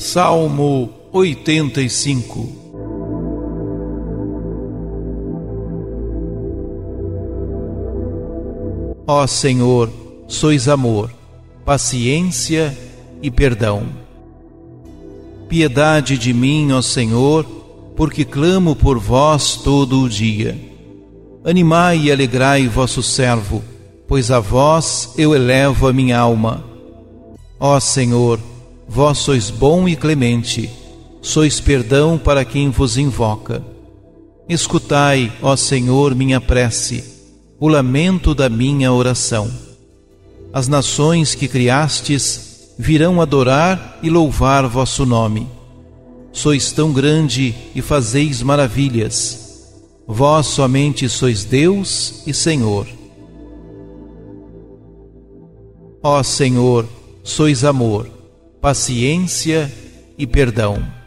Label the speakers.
Speaker 1: Salmo 85 Ó Senhor, sois amor, paciência e perdão. Piedade de mim, ó Senhor, porque clamo por vós todo o dia. Animai e alegrai vosso servo, pois a vós eu elevo a minha alma. Ó Senhor, Vós sois bom e clemente, sois perdão para quem vos invoca. Escutai, ó Senhor, minha prece, o lamento da minha oração. As nações que criastes virão adorar e louvar vosso nome. Sois tão grande e fazeis maravilhas. Vós somente sois Deus e Senhor. Ó Senhor, sois amor paciência e perdão.